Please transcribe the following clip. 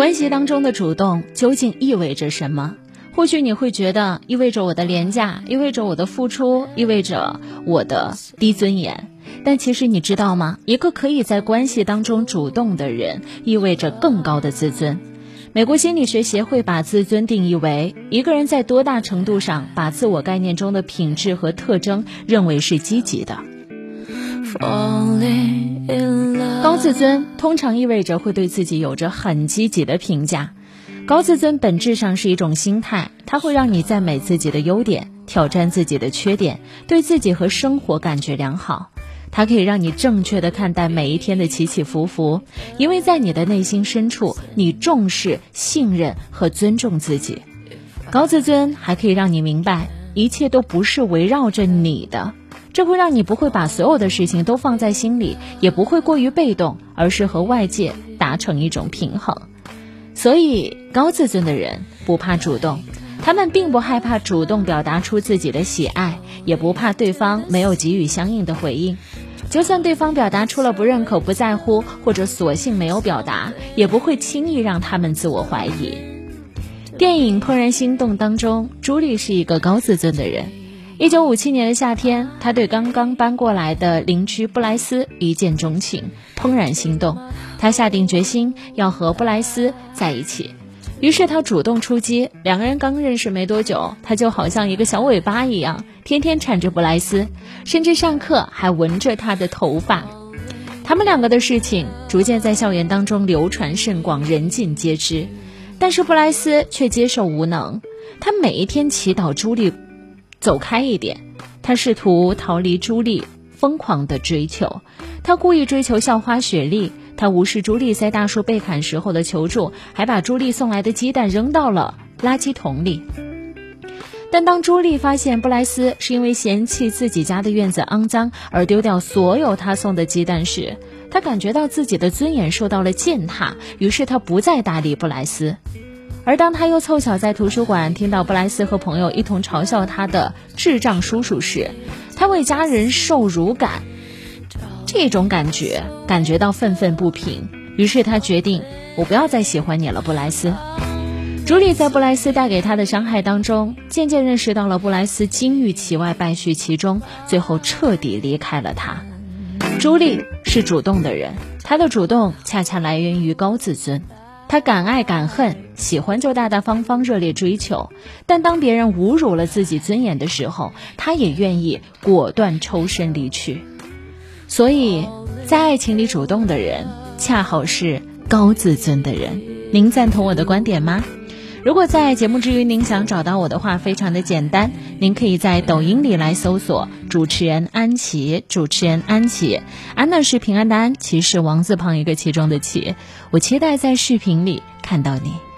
关系当中的主动究竟意味着什么？或许你会觉得意味着我的廉价，意味着我的付出，意味着我的低尊严。但其实你知道吗？一个可以在关系当中主动的人，意味着更高的自尊。美国心理学协会把自尊定义为一个人在多大程度上把自我概念中的品质和特征认为是积极的。高自尊通常意味着会对自己有着很积极的评价。高自尊本质上是一种心态，它会让你赞美自己的优点，挑战自己的缺点，对自己和生活感觉良好。它可以让你正确的看待每一天的起起伏伏，因为在你的内心深处，你重视、信任和尊重自己。高自尊还可以让你明白，一切都不是围绕着你的。这会让你不会把所有的事情都放在心里，也不会过于被动，而是和外界达成一种平衡。所以，高自尊的人不怕主动，他们并不害怕主动表达出自己的喜爱，也不怕对方没有给予相应的回应。就算对方表达出了不认可、不在乎，或者索性没有表达，也不会轻易让他们自我怀疑。电影《怦然心动》当中，朱莉是一个高自尊的人。一九五七年的夏天，他对刚刚搬过来的邻居布莱斯一见钟情，怦然心动。他下定决心要和布莱斯在一起，于是他主动出击。两个人刚认识没多久，他就好像一个小尾巴一样，天天缠着布莱斯，甚至上课还闻着他的头发。他们两个的事情逐渐在校园当中流传甚广，人尽皆知。但是布莱斯却接受无能，他每一天祈祷朱莉。走开一点，他试图逃离朱莉疯狂的追求，他故意追求校花雪莉，他无视朱莉在大树被砍时候的求助，还把朱莉送来的鸡蛋扔到了垃圾桶里。但当朱莉发现布莱斯是因为嫌弃自己家的院子肮脏而丢掉所有他送的鸡蛋时，他感觉到自己的尊严受到了践踏，于是他不再搭理布莱斯。而当他又凑巧在图书馆听到布莱斯和朋友一同嘲笑他的智障叔叔时，他为家人受辱感，这种感觉感觉到愤愤不平。于是他决定，我不要再喜欢你了，布莱斯。朱莉在布莱斯带给他的伤害当中，渐渐认识到了布莱斯金玉其外，败絮其中，最后彻底离开了他。朱莉是主动的人，她的主动恰恰来源于高自尊。他敢爱敢恨，喜欢就大大方方热烈追求，但当别人侮辱了自己尊严的时候，他也愿意果断抽身离去。所以，在爱情里主动的人，恰好是高自尊的人。您赞同我的观点吗？如果在节目之余您想找到我的话，非常的简单，您可以在抖音里来搜索主持人安琪，主持人安琪，安呢是平安的安，琪是王字旁一个其中的琪，我期待在视频里看到你。